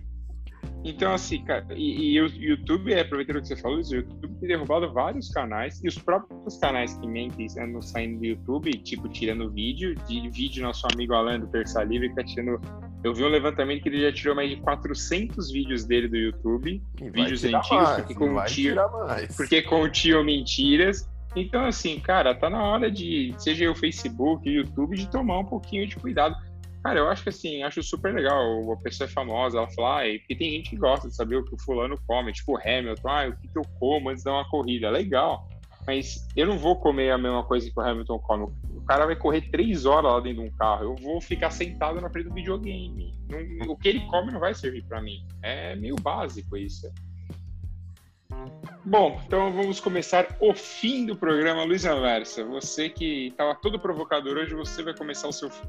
Então, assim, cara, e, e, o YouTube, aproveitando o que você falou, o YouTube tem derrubado vários canais, e os próprios canais que mentem andam saindo do YouTube, tipo, tirando vídeo, de vídeo nosso amigo Alan do Terça Livre, que tá tirando. Eu vi um levantamento que ele já tirou mais de 400 vídeos dele do YouTube, e vídeos antigos, mais, porque, continham, porque continham mentiras. Então, assim, cara, tá na hora de, seja o Facebook, o YouTube, de tomar um pouquinho de cuidado Cara, eu acho que assim, acho super legal. A pessoa é famosa, ela fala, ah, porque tem gente que gosta de saber o que o fulano come, tipo o Hamilton, ah, o que, eu como antes de dar uma corrida. Legal. Mas eu não vou comer a mesma coisa que o Hamilton come. O cara vai correr três horas lá dentro de um carro. Eu vou ficar sentado na frente do videogame. Não, o que ele come não vai servir para mim. É meio básico isso. Bom, então vamos começar o fim do programa, Luiz Anversa. Você que estava todo provocador hoje, você vai começar o seu fim.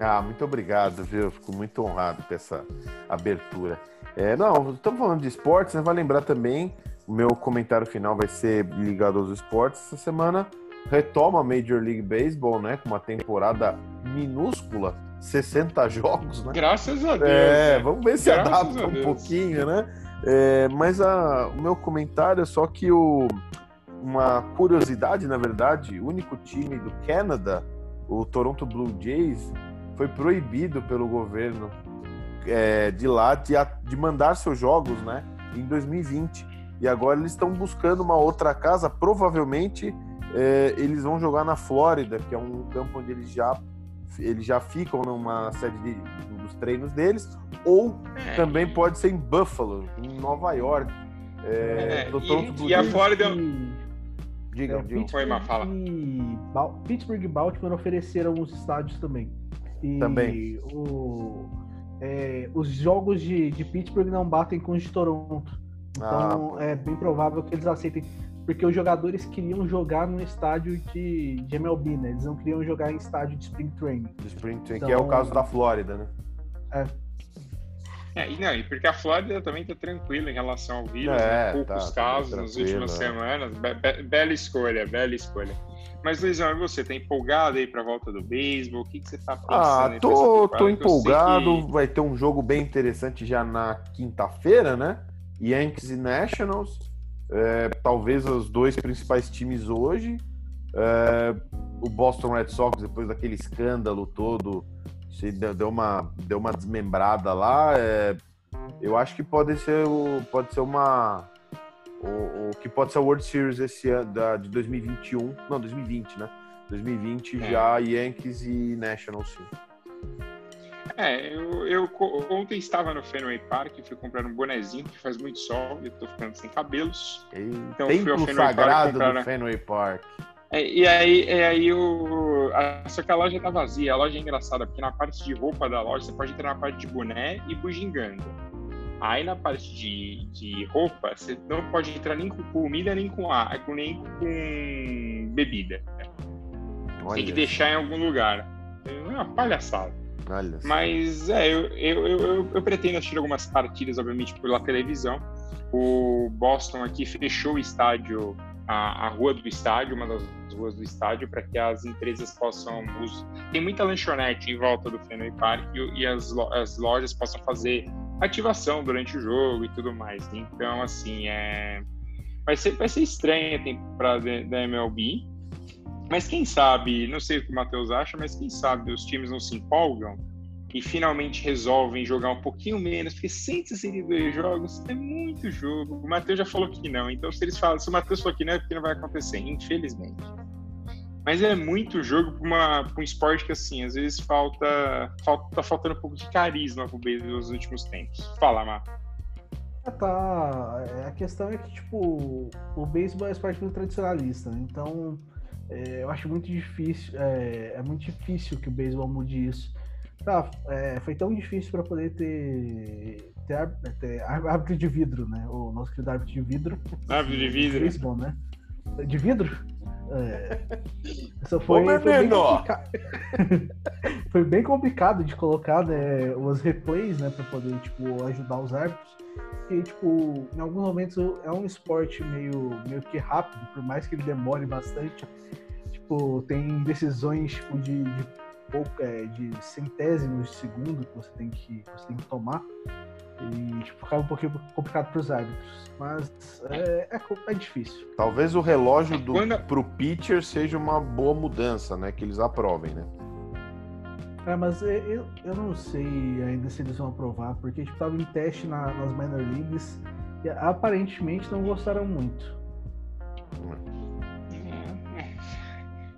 Ah, muito obrigado, viu? Eu fico muito honrado com essa abertura. É, não, estamos falando de esportes, né? Vai lembrar também, o meu comentário final vai ser ligado aos esportes. Essa semana retoma a Major League Baseball, né? Com uma temporada minúscula, 60 jogos, né? Graças a Deus. É, né? vamos ver se Graças adapta um pouquinho, né? É, mas a, o meu comentário é só que o, uma curiosidade, na verdade, o único time do Canadá, o Toronto Blue Jays, foi proibido pelo governo é, de lá de, de mandar seus jogos, né, em 2020. E agora eles estão buscando uma outra casa. Provavelmente é, eles vão jogar na Flórida, que é um campo onde eles já eles já ficam numa sede de, dos treinos deles, ou é. também pode ser em Buffalo, em Nova York. É, é e, e a Flórida. Diga, é, diga. Pittsburgh, fala. E Pittsburgh e Baltimore ofereceram os estádios também. E Também. O, é, os jogos de, de Pittsburgh não batem com os de Toronto. Então ah. é bem provável que eles aceitem. Porque os jogadores queriam jogar no estádio de, de MLB, né? Eles não queriam jogar em estádio de Spring Training. De Spring Training, então, que é o então, caso da Flórida, né? É. É, e não, e porque a Flórida também tá tranquila em relação ao vírus, É, né? poucos tá, tá casos nas tranquilo, últimas semanas. Be- be- bela escolha, bela escolha. Mas, Luizão, e você tá empolgado aí pra volta do beisebol? O que, que você tá pensando? Ah, aí pra tô, tô empolgado. que- Vai ter um jogo bem interessante já na quinta-feira, né? Yankees e Nationals. É, talvez os dois principais times hoje. É, o Boston Red Sox, depois daquele escândalo todo, se deu, uma, deu uma desmembrada lá. é, eu acho que pode ser, o, pode ser uma. O, o que pode ser a World Series esse ano da, de 2021. Não, 2020, né? 2020 É. já Yankees e Nationals, sim. É, eu, eu ontem estava no Fenway Park e fui comprar um bonezinho que faz muito sol e eu tô ficando sem cabelos. E Então, fui ao Fenway Park sagrado comprar, do? Fenway Park. É, e aí, é, aí o. só que a loja tá vazia. A loja é engraçada, porque na parte de roupa da loja você pode entrar na parte de boné e bugiganga. Aí na parte de, de roupa, você não pode entrar nem com comida, nem com ar, nem com bebida. Olha, Tem que deixar em algum lugar. É uma palhaçada. olha. Mas é, eu, eu, eu, eu- eu pretendo assistir algumas partidas, obviamente, pela televisão. O Boston aqui fechou o estádio, a, a rua do estádio, uma das ruas do estádio, para que as empresas possam. Os, tem muita lanchonete em volta do Fenway Park e, e as, as lojas possam fazer ativação durante o jogo e tudo mais. Então, assim, é. Vai ser, vai ser estranha a da MLB. Mas quem sabe, não sei o que o Matheus acha, mas quem sabe os times não se empolgam e finalmente resolvem jogar um pouquinho menos, porque 162 jogos é muito jogo. O Matheus já falou que não, então se eles falam, se o Matheus falou que não, é porque não vai acontecer, infelizmente. Mas é muito jogo para um esporte que, assim, às vezes falta, falta tá faltando um pouco de carisma pro beisebol nos últimos tempos. Fala, Mar. Ah, tá. É, A questão é que, tipo, o beisebol é um esporte muito tradicionalista, né? Então, é, eu acho muito difícil, é, é muito difícil que o beisebol mude isso. Tá, é, foi tão difícil para poder ter, ter, ar- ter árbitro de vidro, né? O nosso querido árbitro de vidro. Árbitro de vidro. Beisebol, né? De vidro? É. Isso foi, Ô, foi, bem foi bem complicado de colocar né, os replays, né, para poder tipo ajudar os árbitros. Porque tipo, em alguns momentos é um esporte meio meio que rápido, por mais que ele demore bastante. Tipo, tem decisões tipo, de, de pouco, é, de centésimos de segundo que você tem que você tem que tomar. E tipo, ficava um pouquinho complicado para os árbitros. Mas é, é, é difícil. Talvez o relógio do, Quando- pro pitcher seja uma boa mudança, né? Que eles aprovem, né? É, mas eu, eu, eu não sei ainda se eles vão aprovar, porque tipo, tava em teste na- nas minor leagues e aparentemente não gostaram muito.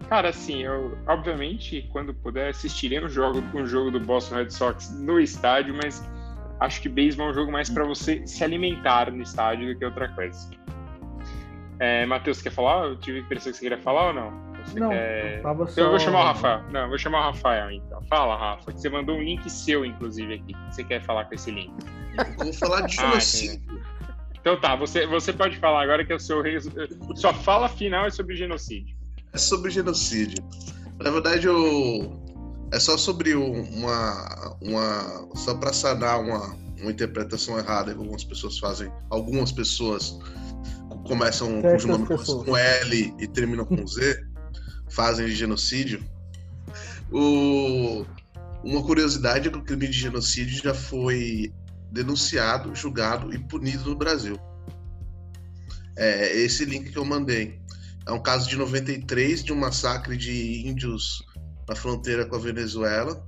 Cara, assim, eu obviamente quando puder assistirei um jogo, um jogo do Boston Red Sox no estádio, mas acho que beisebol é um jogo mais para você se alimentar no estádio do que outra coisa. É, Matheus, quer falar? Eu tive a impressão que você queria falar ou não? Você não, quer- eu tava só... Então eu vou chamar o Rafael. Não, vou chamar o Rafael então. Fala, Rafa, que você mandou um link seu, inclusive, aqui. O que você quer falar com esse link? Eu vou falar de Ah, genocídio. Então tá, você, você pode falar agora que é o seu. res- Sua fala final é sobre genocídio. É sobre genocídio. Na verdade, eu... é só sobre um- uma. uma só para sanar uma, uma interpretação errada que algumas pessoas fazem. Algumas pessoas começam Certas cujo nome pessoas. com L e terminam com Z, fazem genocídio. O... Uma curiosidade é que o crime de genocídio já foi denunciado, julgado e punido no Brasil. É esse link que eu mandei. É um caso de 93 de um massacre de índios na fronteira com a Venezuela.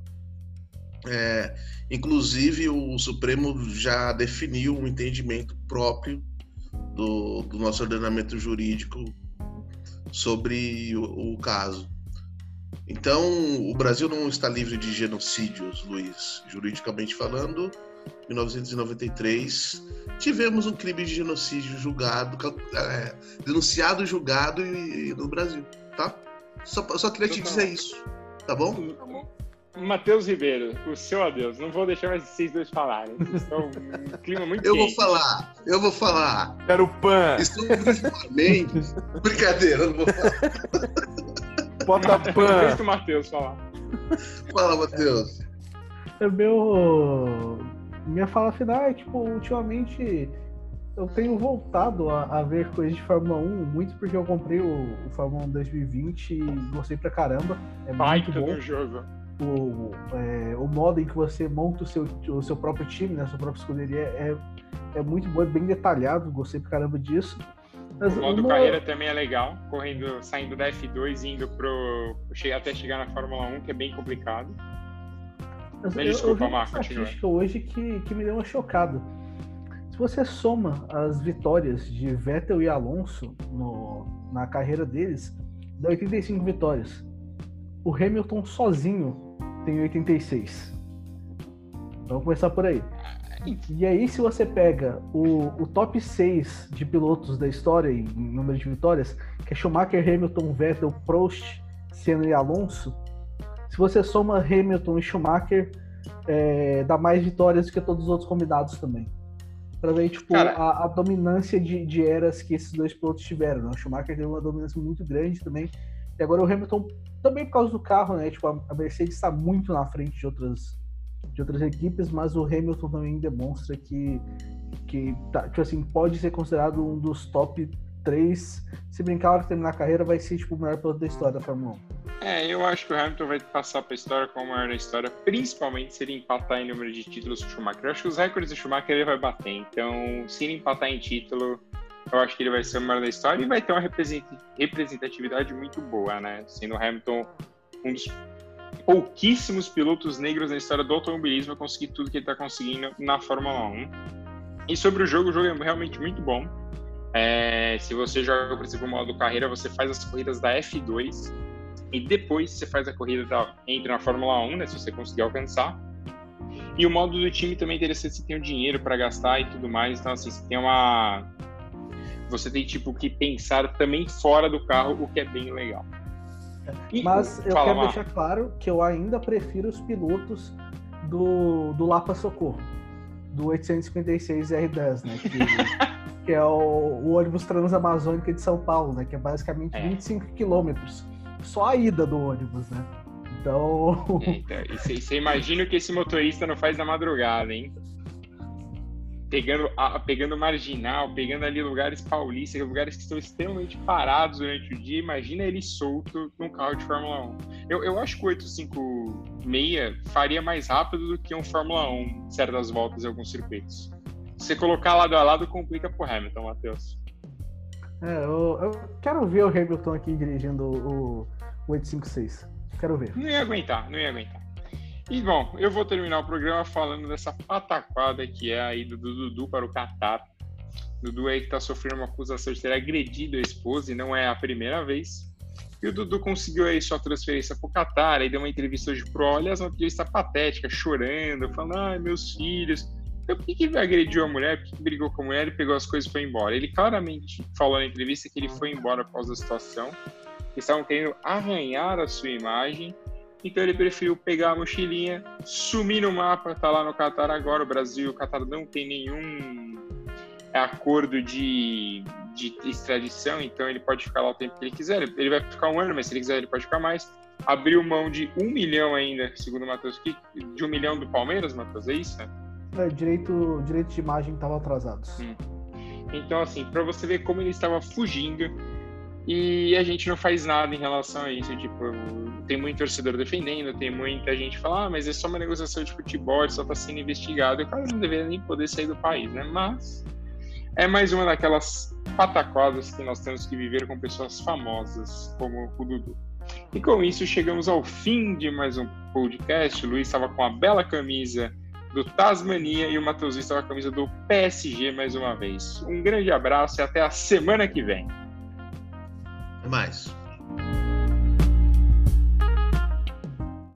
É, inclusive, o Supremo já definiu um entendimento próprio do, do nosso ordenamento jurídico sobre o, o caso. Então, o Brasil não está livre de genocídios, Luiz. Juridicamente falando, em 1993, tivemos um crime de genocídio julgado, é, denunciado e julgado e- e no Brasil, tá? Só, só queria te dizer isso, tá bom? Matheus Ribeiro, o seu adeus. Não vou deixar mais vocês dois falarem. Estão um clima muito Eu vou quente. falar, eu vou falar. Quero pan! Estou principalmente. Brincadeira, eu não vou falar. Bota pan! Deixa o Matheus falar. Fala, Matheus. É meu. minha fala final é, tipo, ultimamente eu tenho voltado a, a, ver coisas de Fórmula 1, muito porque eu comprei o, o Fórmula 1 2020 e gostei pra caramba. É muito bom. jogo. O, é, o modo em que você monta o seu, o seu próprio time, né, a sua própria escuderia, é, é muito bom, é bem detalhado, gostei pra caramba disso. Mas o modo uma... carreira também é legal, correndo, saindo da F2 e indo pro. até chegar na Fórmula 1, que é bem complicado. Mas eu, desculpa, Marco, continua. hoje que, que me deu uma chocada. Se você soma as vitórias de Vettel e Alonso no, na carreira deles, dá 85 vitórias. O Hamilton sozinho tem 86. Vamos começar por aí. E aí, se você pega o, o top 6 de pilotos da história em número de vitórias, que é Schumacher, Hamilton, Vettel, Prost, Senna e Alonso, se você soma Hamilton e Schumacher, é, dá mais vitórias do que todos os outros combinados também. Pra ver, tipo, a, a, dominância de, de, eras que esses dois pilotos tiveram. Né? O Schumacher teve uma dominância muito grande também. E agora o Hamilton, também por causa do carro, né? Tipo, a Mercedes está muito na frente de outras, de outras equipes, mas o Hamilton também demonstra que, que tá, tipo assim, pode ser considerado um dos top 3. Se brincar, a hora que terminar a carreira, vai ser tipo, o melhor piloto da história da Fórmula 1. É, eu acho que o Hamilton vai passar para a história como o maior da história, principalmente se ele empatar em número de títulos com o Schumacher. Eu acho que os recordes do Schumacher ele vai bater, então se ele empatar em título, eu acho que ele vai ser o maior da história e vai ter uma representatividade muito boa, né? Sendo o Hamilton um dos pouquíssimos pilotos negros na história do automobilismo a conseguir tudo que ele está conseguindo na Fórmula 1. E sobre o jogo, o jogo é realmente muito bom. É, se você joga, por exemplo, o modo carreira, você faz as corridas da F2 e depois você faz a corrida, da, entra na Fórmula 1, né, se você conseguir alcançar. E o modo do time também é interessante, você tem o dinheiro para gastar e tudo mais, então assim, você tem uma você tem tipo que pensar também fora do carro, o que é bem legal. E, Mas eu quero deixar claro que eu ainda prefiro os pilotos do, do Lapa Socorro, do 856 R10, né? Que, que é o, o ônibus transamazônica de São Paulo, né? Que é basicamente é. 25 quilômetros só a ida do ônibus, né? Então. Eita, e você imagina o que esse motorista não faz na madrugada, hein? Pegando, a, pegando marginal, pegando ali lugares paulistas, lugares que estão extremamente parados durante o dia. Imagina ele solto num carro de Fórmula 1. Eu, eu acho que o 856 faria mais rápido do que um Fórmula 1 certas voltas em alguns circuitos. Se você colocar lado a lado, complica pro Hamilton, Matheus. É, eu, eu, quero ver o Hamilton aqui dirigindo o, o 856. Quero ver. Não ia aguentar, não ia aguentar. E bom, eu vou terminar o programa falando dessa pataquada que é aí do Dudu para o Qatar. Dudu aí que tá sofrendo uma acusação de ter agredido a esposa e não é a primeira vez. E o Dudu conseguiu aí sua transferência para o Qatar, aí deu uma entrevista hoje pro Olhas, uma entrevista patética, chorando, falando, ai, meus filhos, então, por que, que ele agrediu a mulher? Por que, que brigou com a mulher e pegou as coisas e foi embora? Ele claramente falou na entrevista que ele foi embora por causa da situação, que estavam querendo arranhar a sua imagem, então ele preferiu pegar a mochilinha, sumir no mapa, tá lá no Catar agora. O Brasil e o Catar não tem nenhum acordo de, de extradição, então ele pode ficar lá o tempo que ele quiser. Ele vai ficar um ano, mas se ele quiser, ele pode ficar mais. Abriu mão de um milhão ainda, segundo o Matheus de um milhão do Palmeiras, Matheus, é isso? É, direito, direito de imagem estavam atrasados. Hum. Então, assim, para você ver como ele estava fugindo e a gente não faz nada em relação a isso. Tipo, tem muito torcedor defendendo, tem muita gente falando, ah, mas é só uma negociação de futebol, só está sendo investigado. O cara não deveria nem poder sair do país, né? Mas é mais uma daquelas pataquadas que nós temos que viver com pessoas famosas como o Dudu. E com isso chegamos ao fim de mais um podcast. O Luiz estava com a bela camisa do Tasmania e o Matheus está com a camisa do PSG mais uma vez. Um grande abraço e até a semana que vem. Até mais.